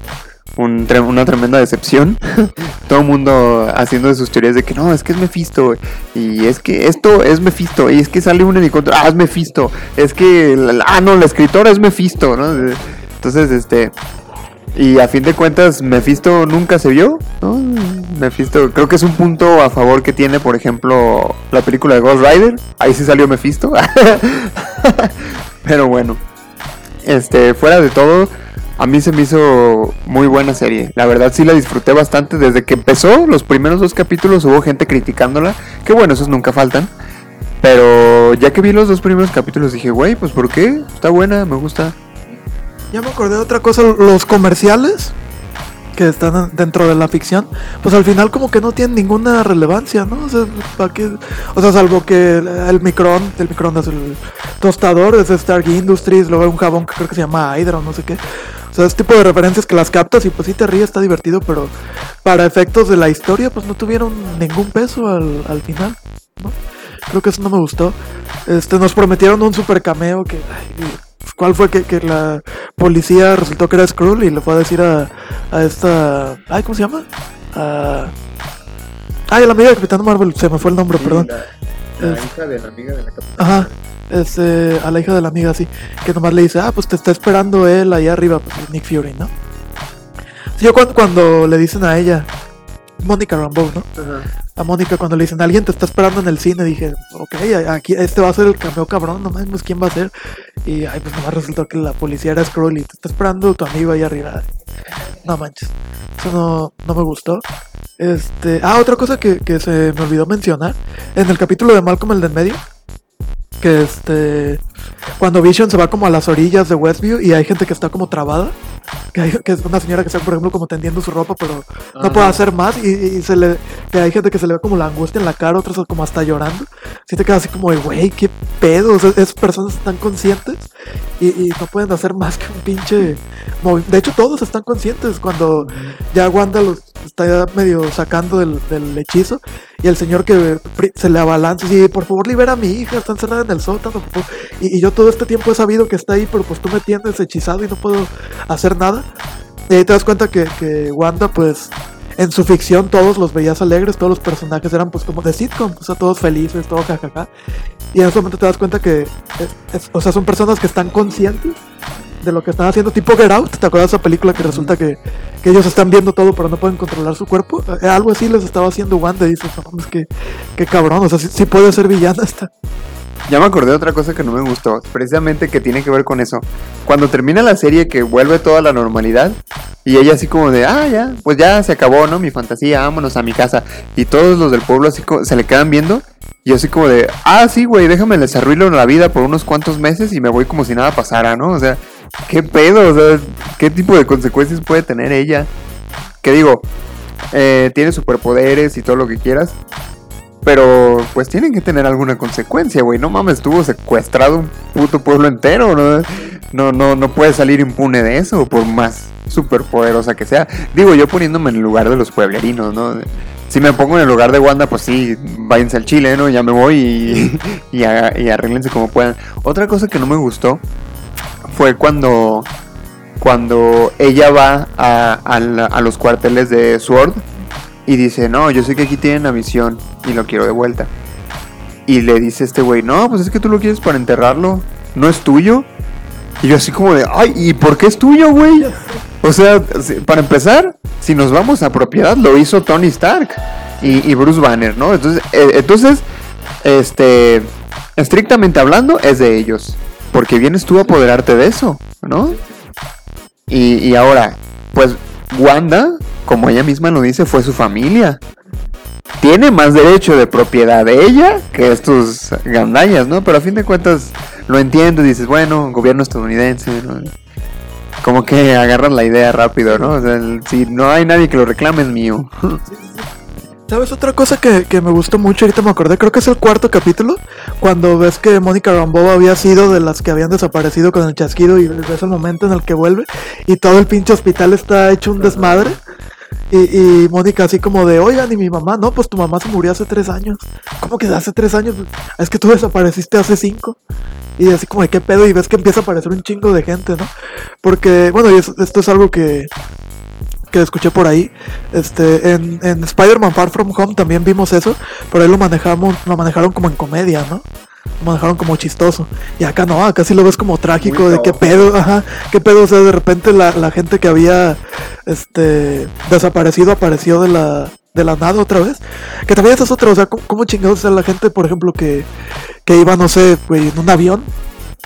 un una tremenda decepción. [laughs] Todo el mundo haciendo de sus teorías de que no, es que es Mephisto. Y es que esto es Mephisto. Y es que sale un helicóptero. Ah, es Mephisto. Es que. ah, no, la escritora es Mephisto, ¿no? Entonces, este. Y a fin de cuentas, Mephisto nunca se vio, ¿no? Mephisto, creo que es un punto a favor que tiene, por ejemplo, la película de Ghost Rider. Ahí sí salió Mephisto. [laughs] Pero bueno. Este, fuera de todo, a mí se me hizo muy buena serie. La verdad sí la disfruté bastante. Desde que empezó, los primeros dos capítulos hubo gente criticándola. Que bueno, esos nunca faltan. Pero ya que vi los dos primeros capítulos dije, güey, pues ¿por qué? Está buena, me gusta. Ya me acordé de otra cosa, los comerciales que están dentro de la ficción, pues al final como que no tienen ninguna relevancia, ¿no? O sea, ¿para qué? O sea, salvo que el, el microondas, el microondas, el tostador es Stark Industries, luego hay un jabón que creo que se llama Hydra o no sé qué. O sea, este tipo de referencias que las captas y pues sí te ríes, está divertido, pero para efectos de la historia pues no tuvieron ningún peso al, al final, ¿no? Creo que eso no me gustó. Este, nos prometieron un super cameo que... pues, ¿Cuál fue que, que la policía resultó que era Skrull y le fue a decir a, a esta... Ay, ¿cómo se llama? A... Ay, la amiga de Capitán Marvel, se me fue el nombre, perdón. La, Es- hija de la amiga de la capitana. Ajá. Este, a la hija de la amiga, sí. Que nomás le dice, ah, pues te está esperando él allá arriba, pues Nick Fury, ¿no? Yo cuando, cuando le dicen a ella, Mónica Rambeau, ¿no? A Mónica cuando le dicen, alguien te está esperando en el cine, dije, ok, aquí este va a ser el cameo cabrón, no mames, ¿quién va a ser? Y ay, pues nomás resultó que la policía era Skrull y te está esperando tu amigo ahí arriba. No manches, eso no, no me gustó. Este, ah, otra cosa que, que se me olvidó mencionar, en el capítulo de Malcolm el de en medio, que este, cuando Vision se va como a las orillas de Westview y hay gente que está como trabada, que, hay- que es una señora que está, por ejemplo, como tendiendo su ropa, pero no puede hacer más y, y se le, que hay gente que se le ve como la angustia en la cara, otras como hasta llorando. Sí te quedas así como de, güey, qué pedo, o sea, esas personas están conscientes y, y no pueden hacer más que un pinche De hecho, todos están conscientes cuando ya Wanda los está medio sacando del, del hechizo y el señor que se le abalanza y dice, por favor libera a mi hija, está encerrada en el sótano. por favor". Y, yo todo este tiempo he sabido que está ahí, pero pues tú me tienes hechizado y no puedo hacer nada. Y ahí te das cuenta que, que Wanda, pues, en su ficción todos los veías alegres, todos los personajes eran pues como de sitcom, o sea, todos felices, todo jajaja. Y en ese momento te das cuenta que, es- o sea, son personas que están conscientes lo que están haciendo, tipo Get Out. ¿Te acuerdas de esa película que resulta que, que ellos están viendo todo pero no pueden controlar su cuerpo? Eh, algo así les estaba haciendo Wanda y dices, no que, que cabrón, o sea, sí puede ser villana esta. Ya me acordé de otra cosa que no me gustó, precisamente que tiene que ver con eso. Cuando termina la serie que vuelve toda la normalidad y ella así como de, ah, ya, pues ya se acabó, ¿no? Mi fantasía, vámonos a mi casa. Y todos los del pueblo así como, se le quedan viendo y así como de, ah, sí, güey, déjame les arruino la vida por unos cuantos meses y me voy como si nada pasara, ¿no? O sea, ¿qué pedo? O sea, ¿qué tipo de consecuencias puede tener ella? Que digo, eh, tiene superpoderes y todo lo que quieras, pero pues tienen que tener alguna consecuencia, güey. No mames, estuvo secuestrado un puto pueblo entero, ¿no? No, no, no puede salir impune de eso, por más superpoderosa que sea. Digo, yo poniéndome en el lugar de los pueblerinos, ¿no? Si me pongo en el lugar de Wanda, pues sí, váyanse al Chile, ¿no? Ya me voy y, [laughs] y, arréglense como puedan. Otra cosa que no me gustó fue cuando, cuando ella va a, a los cuarteles de Sword y dice, no, yo sé que aquí tienen la misión y lo quiero de vuelta. Y le dice este güey, no, pues es que tú lo quieres para enterrarlo, no es tuyo. Y yo así como de, ay, ¿y por qué es tuyo, güey? O sea, para empezar, si nos vamos a propiedad, lo hizo Tony Stark y, y Bruce Banner, ¿no? Entonces, eh, entonces, este, estrictamente hablando, es de ellos. Porque vienes tú a apoderarte de eso, ¿no? Y, y ahora, pues Wanda, como ella misma lo dice, fue su familia. Tiene más derecho de propiedad de ella que estos gandallas, ¿no? Pero a fin de cuentas lo entiendes, dices, bueno, gobierno estadounidense, ¿no? Como que agarran la idea rápido, ¿no? O sea, si no hay nadie que lo reclame, es mío. ¿Sabes otra cosa que, que me gustó mucho? Ahorita me acordé, creo que es el cuarto capítulo, cuando ves que Mónica Rambeau había sido de las que habían desaparecido con el chasquido y ves el momento en el que vuelve y todo el pinche hospital está hecho un desmadre. Y, y Mónica así como de, oigan, y mi mamá, no, pues tu mamá se murió hace tres años. ¿Cómo que hace tres años? Es que tú desapareciste hace cinco. Y así como de qué pedo y ves que empieza a aparecer un chingo de gente, ¿no? Porque, bueno, y es- esto es algo que, que escuché por ahí. Este, en, en Spider-Man Far From Home también vimos eso, pero ahí lo manejamos, lo manejaron como en comedia, ¿no? Lo manejaron como chistoso. Y acá no, acá sí lo ves como trágico, Muy de qué pedo, ajá, qué pedo, o sea, de repente la, la gente que había este desaparecido apareció de la de la nada otra vez. Que también esa es otra, o sea, ¿cómo, cómo chingados es la gente, por ejemplo, que, que iba, no sé, güey, en un avión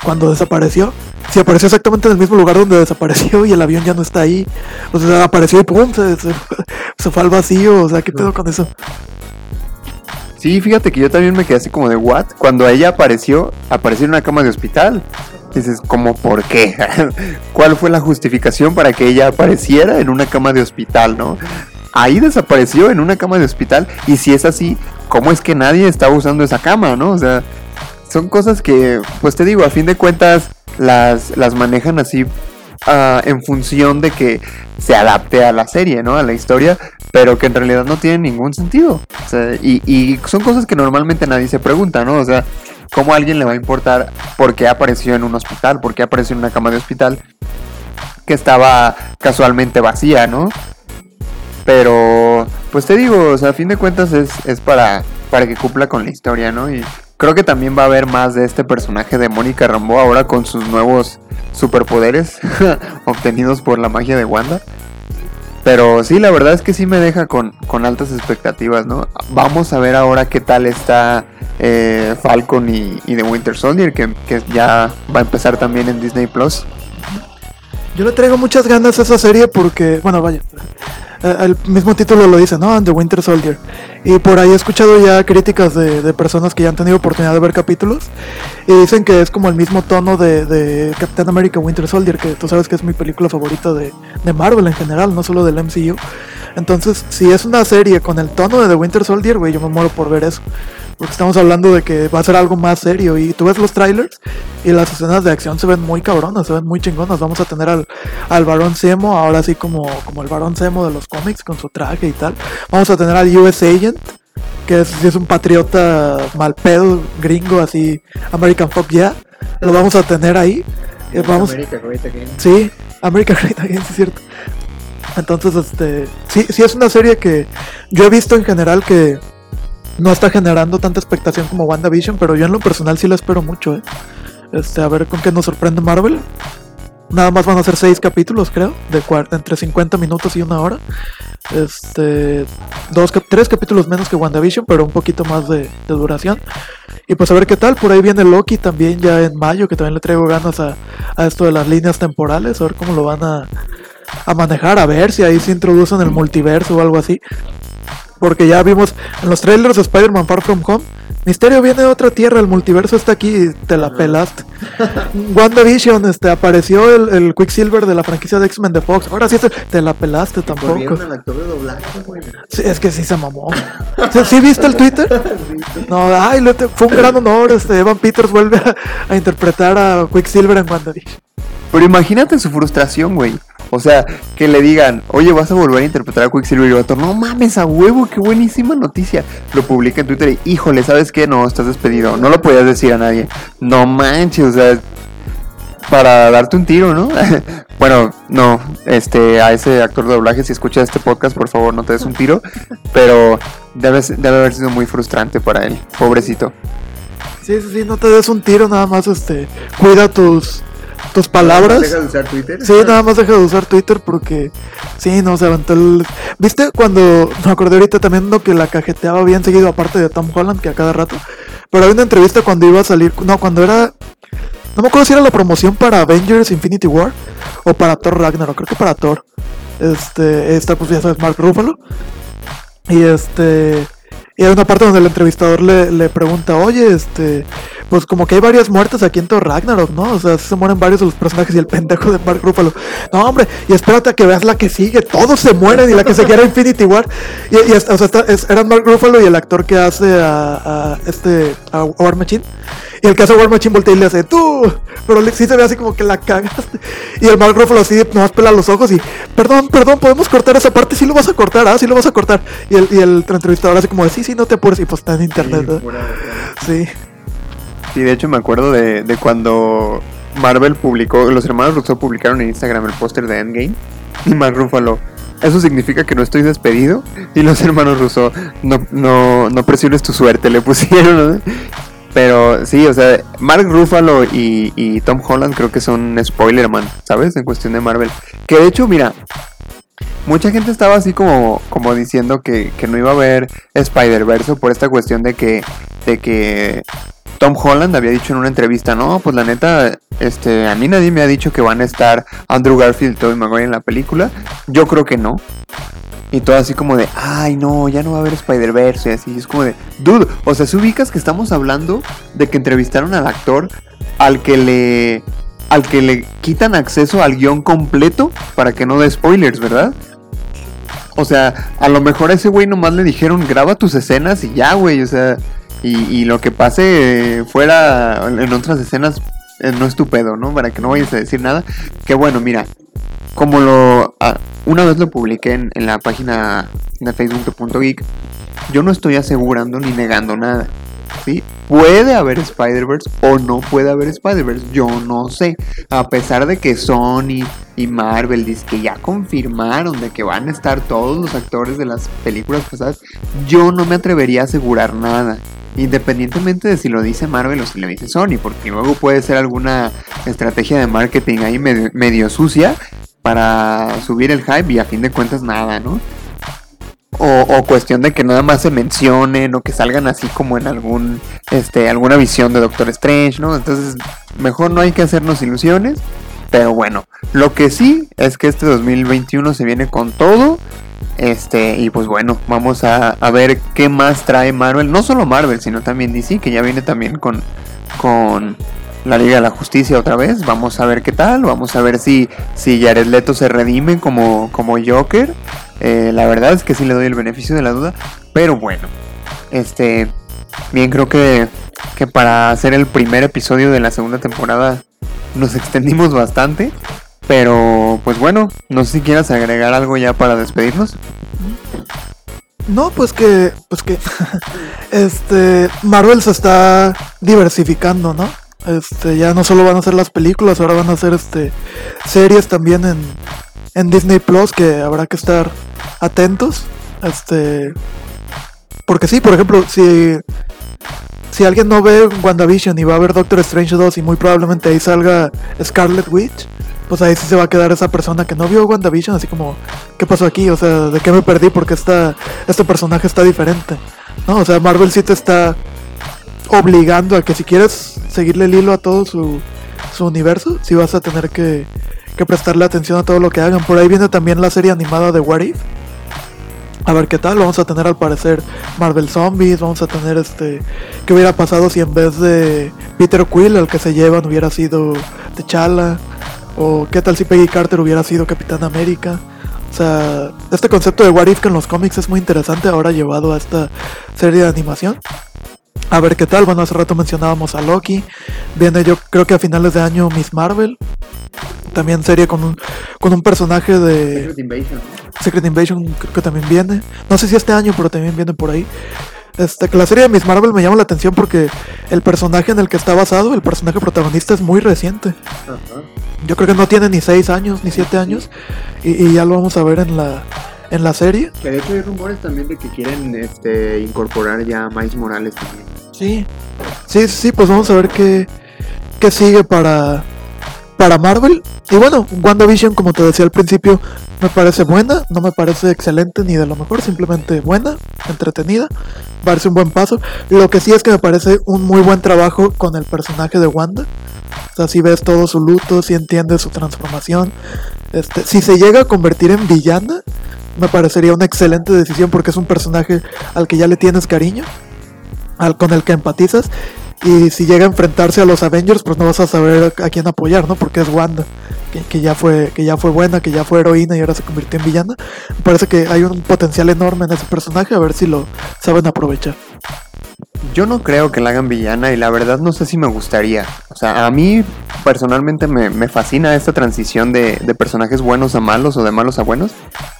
cuando desapareció? Si apareció exactamente en el mismo lugar donde desapareció y el avión ya no está ahí. O sea, apareció y pum, se, fue al vacío. O sea, ¿qué pedo con eso? Sí, fíjate que yo también me quedé así como de, ¿what? Cuando ella apareció, apareció en una cama de hospital. Dices, ¿cómo por qué? [laughs] ¿Cuál fue la justificación para que ella apareciera en una cama de hospital, no? Ahí desapareció en una cama de hospital. Y si es así, ¿cómo es que nadie está usando esa cama, no? O sea, son cosas que, pues te digo, a fin de cuentas las, las manejan así ah, en función de que se adapte a la serie, ¿no? A la historia, pero que en realidad no tienen ningún sentido. O sea, y, son cosas que normalmente nadie se pregunta, ¿no? O sea, ¿cómo a alguien le va a importar por qué apareció en un hospital? ¿Por qué apareció en una cama de hospital que estaba casualmente vacía, ¿no? Pero, pues te digo, o sea, a fin de cuentas es, es para, para que cumpla con la historia, ¿no? Y creo que también va a haber más de este personaje de Mónica Rambeau ahora con sus nuevos superpoderes [laughs] obtenidos por la magia de Wanda. Pero sí, la verdad es que sí me deja con, con altas expectativas, ¿no? Vamos a ver ahora qué tal está eh, Falcon y, y The Winter Soldier, que, que ya va a empezar también en Disney Plus. Yo le traigo muchas ganas a esa serie porque, bueno, vaya, el mismo título lo dice, ¿no? The Winter Soldier. Y por ahí he escuchado ya críticas de, de personas que ya han tenido oportunidad de ver capítulos y dicen que es como el mismo tono de, de Captain America Winter Soldier, que tú sabes que es mi película favorita de, de Marvel en general, no solo del MCU. Entonces, si es una serie con el tono de The Winter Soldier, güey, yo me muero por ver eso. Porque estamos hablando de que va a ser algo más serio. Y tú ves los trailers y las escenas de acción se ven muy cabronas, se ven muy chingonas. Vamos a tener al, al varón Zemo, ahora sí como, como el varón Zemo de los cómics, con su traje y tal. Vamos a tener al US Agent, que es, si es un patriota mal pedo, gringo, así, American Folk ya, lo vamos a tener ahí. Eh, vamos, América, Great Again. Sí, American [laughs] Great Again, sí es cierto. Entonces, este, sí, sí es una serie que yo he visto en general que no está generando tanta expectación como WandaVision, pero yo en lo personal sí la espero mucho, ¿eh? Este, a ver con qué nos sorprende Marvel. Nada más van a ser seis capítulos, creo, de entre 50 minutos y una hora. Este, dos, tres capítulos menos que WandaVision, pero un poquito más de, de duración. Y pues a ver qué tal, por ahí viene Loki también ya en mayo, que también le traigo ganas a, a esto de las líneas temporales, a ver cómo lo van a, a manejar, a ver si ahí se introducen el multiverso o algo así. Porque ya vimos en los trailers de Spider-Man Far From Home, Misterio viene de otra tierra, el multiverso está aquí, y te la pelaste. [laughs] WandaVision, este, apareció el, el Quicksilver de la franquicia de X-Men de Fox, ahora sí, este, te la pelaste tampoco. Corrieron al actor de doblaje, güey. Sí, es que sí se mamó. ¿Sí, sí viste el Twitter? [laughs] No, ay, fue un gran honor. Este, Evan Peters vuelve a, a interpretar a Quicksilver en WandaVision. Pero imagínate su frustración, güey. O sea, que le digan, oye, vas a volver a interpretar a Quicksilver y vato, no mames, a huevo, qué buenísima noticia. Lo publica en Twitter y, híjole, ¿sabes qué? No, estás despedido. No lo podías decir a nadie. No manches, o sea, para darte un tiro, ¿no? [laughs] bueno, no, este, a ese actor de doblaje, si escuchas este podcast, por favor, no te des un tiro. Pero debe, debe haber sido muy frustrante para él, pobrecito. Sí, sí, no te des un tiro, nada más este, cuida tus, tus palabras. de usar Twitter? Sí, nada más deja de usar Twitter porque sí, no se aventó el. ¿Viste cuando me acordé ahorita también lo que la cajeteaba bien seguido, aparte de Tom Holland, que a cada rato? Pero hay una entrevista cuando iba a salir, no, cuando era. No me acuerdo si era la promoción para Avengers Infinity War o para Thor Ragnarok, creo que para Thor. Este, esta pues ya sabes, Mark Ruffalo. Y este. Y hay una parte donde el entrevistador le, le pregunta, oye, este, pues como que hay varias muertes aquí en Thor Ragnarok, ¿no? O sea, se mueren varios de los personajes y el pendejo de Mark Ruffalo. No, hombre, y espérate a que veas la que sigue, todos se mueren y la que seguía era Infinity War. Y, y o sea, está- es- eran Mark Ruffalo y el actor que hace a, a este, a War Machine. Y el que hace War Machine voltea y le hace, tú, pero le- sí se ve así como que la cagaste. Y el Mark Ruffalo así nomás pela los ojos y, perdón, perdón, podemos cortar esa parte, sí lo vas a cortar, ah, sí lo vas a cortar. Y el, y el entrevistador así como de, sí, sí, no te apures. Y pues está en internet, ¿no? Sí. Sí, de hecho me acuerdo de, de cuando Marvel publicó, los hermanos Russo publicaron en Instagram el póster de Endgame y Mark Ruffalo. Eso significa que no estoy despedido. Y los hermanos Russo, no, no, no presiones tu suerte, le pusieron. ¿no? Pero sí, o sea, Mark Ruffalo y, y Tom Holland creo que son spoiler man, ¿sabes? En cuestión de Marvel. Que de hecho, mira, mucha gente estaba así como, como diciendo que, que no iba a haber Spider-Verse por esta cuestión de que, de que Tom Holland había dicho en una entrevista, no, pues la neta, este, a mí nadie me ha dicho que van a estar Andrew Garfield y Tobey Maguire en la película. Yo creo que no. Y todo así como de, ay no, ya no va a haber Spider-Verse y así. Es como de, dude, o sea, si ubicas que estamos hablando de que entrevistaron al actor al que le, al que le quitan acceso al guion completo para que no dé spoilers, ¿verdad? O sea, a lo mejor a ese güey nomás le dijeron, graba tus escenas y ya, güey, o sea, y, lo que pase eh, fuera en otras escenas eh, no es tu pedo, ¿no? Para que no vayas a decir nada. Que bueno, mira, como lo ah, una vez lo publiqué en, en la página de facebook.geek, yo no estoy asegurando ni negando nada. ¿sí? Puede haber Spider-Verse o no puede haber Spider-Verse, yo no sé. A pesar de que Sony y Marvel dicen que ya confirmaron de que van a estar todos los actores de las películas pasadas, yo no me atrevería a asegurar nada. Independientemente de si lo dice Marvel o si lo dice Sony, porque luego puede ser alguna estrategia de marketing ahí medio, sucia para subir el hype y a fin de cuentas nada, ¿no? O, o, cuestión de que nada más se mencionen o que salgan así como en algún este alguna visión de Doctor Strange, ¿no? Entonces, mejor no hay que hacernos ilusiones, pero bueno, lo que sí es que este 2021 se viene con todo. Este, y pues bueno, vamos a, a ver qué más trae Marvel, no solo Marvel, sino también DC, que ya viene también con con la Liga de la Justicia otra vez. Vamos a ver qué tal. Vamos a ver si, si Jared Leto se redime como, como Joker. Eh, la verdad es que sí le doy el beneficio de la duda. Pero bueno. Este. Bien, creo que, que para hacer el primer episodio de la segunda temporada nos [laughs] extendimos bastante. Pero pues bueno, no sé si quieras agregar algo ya para despedirnos. No, pues que, pues que, [laughs] este, Marvel se está diversificando, ¿no? Este, ya no solo van a hacer las películas, ahora van a hacer este series también en, en Disney Plus que habrá que estar atentos. Este, porque sí, por ejemplo, si si alguien no ve WandaVision y va a ver Doctor Strange 2 y muy probablemente ahí salga Scarlet Witch, pues ahí sí se va a quedar esa persona que no vio WandaVision, así como, ¿qué pasó aquí? O sea, ¿de qué me perdí? Porque esta, este personaje está diferente. ¿No? O sea, Marvel sí te está obligando a que si quieres seguirle el hilo a todo su, su universo, sí vas a tener que, que prestarle atención a todo lo que hagan. Por ahí viene también la serie animada de What If. A ver qué tal, vamos a tener al parecer Marvel Zombies, vamos a tener este... ¿Qué hubiera pasado si en vez de Peter Quill el que se llevan hubiera sido T'Challa? ¿O qué tal si Peggy Carter hubiera sido Capitán América? O sea, este concepto de What If que en los cómics es muy interesante ahora llevado a esta serie de animación. A ver qué tal, bueno, hace rato mencionábamos a Loki. Viene yo creo que a finales de año Miss Marvel. También serie con un, con un personaje de... Secret Invasion. Secret Invasion creo que también viene. No sé si este año, pero también viene por ahí. Este, que la serie de Miss Marvel me llama la atención porque el personaje en el que está basado, el personaje protagonista es muy reciente. Yo creo que no tiene ni 6 años, ni 7 años. Y, y ya lo vamos a ver en la, en la serie. Que de hecho hay rumores también de que quieren este, incorporar ya a Miles Morales también. Sí. Sí, sí, pues vamos a ver qué, qué sigue para, para Marvel. Y bueno, WandaVision, como te decía al principio, me parece buena, no me parece excelente ni de lo mejor, simplemente buena, entretenida, parece un buen paso. Lo que sí es que me parece un muy buen trabajo con el personaje de Wanda. O sea, si ves todo su luto, si entiendes su transformación. Este, si se llega a convertir en villana, me parecería una excelente decisión porque es un personaje al que ya le tienes cariño, al con el que empatizas. Y si llega a enfrentarse a los Avengers, pues no vas a saber a quién apoyar, ¿no? Porque es Wanda, que, que ya fue, que ya fue buena, que ya fue heroína y ahora se convirtió en villana. Me parece que hay un potencial enorme en ese personaje, a ver si lo saben aprovechar. Yo no creo que la hagan villana y la verdad no sé si me gustaría. O sea, a mí personalmente me, me fascina esta transición de, de personajes buenos a malos o de malos a buenos.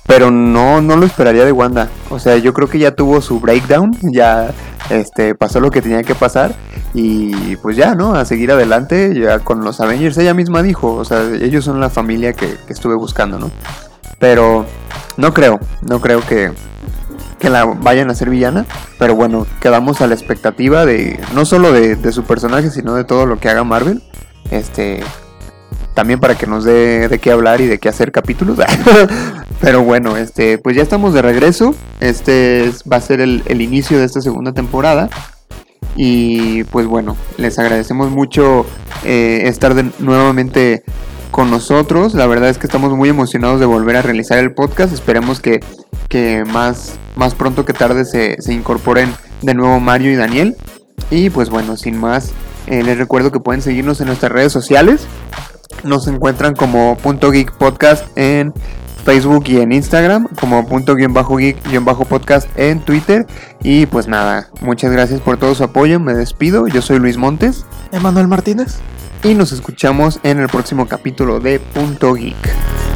Pero no, no lo esperaría de Wanda. O sea, yo creo que ya tuvo su breakdown, ya este, pasó lo que tenía que pasar. Y pues ya, ¿no? A seguir adelante, ya con los Avengers. Ella misma dijo, o sea, ellos son la familia que, que estuve buscando, ¿no? Pero no creo, no creo que, que la vayan a ser villana. Pero bueno, quedamos a la expectativa de no solo de, su personaje, sino de todo lo que haga Marvel. Este. También para que nos dé de qué hablar y de qué hacer capítulos. [laughs] Pero bueno, este, pues ya estamos de regreso. Este va a ser el, inicio de esta segunda temporada. Y pues bueno, les agradecemos mucho eh, estar nuevamente con nosotros. La verdad es que estamos muy emocionados de volver a realizar el podcast. Esperemos que, que más, más pronto que tarde se, se, incorporen de nuevo Mario y Daniel. Y pues bueno, sin más, eh, les recuerdo que pueden seguirnos en nuestras redes sociales. Nos encuentran como punto geek podcast en Facebook y en Instagram, como punto guion bajo geek guion bajo podcast en Twitter. Y pues nada, muchas gracias por todo su apoyo. Me despido. Yo soy Luis Montes. Emanuel Martínez y nos escuchamos en el próximo capítulo de Punto Geek.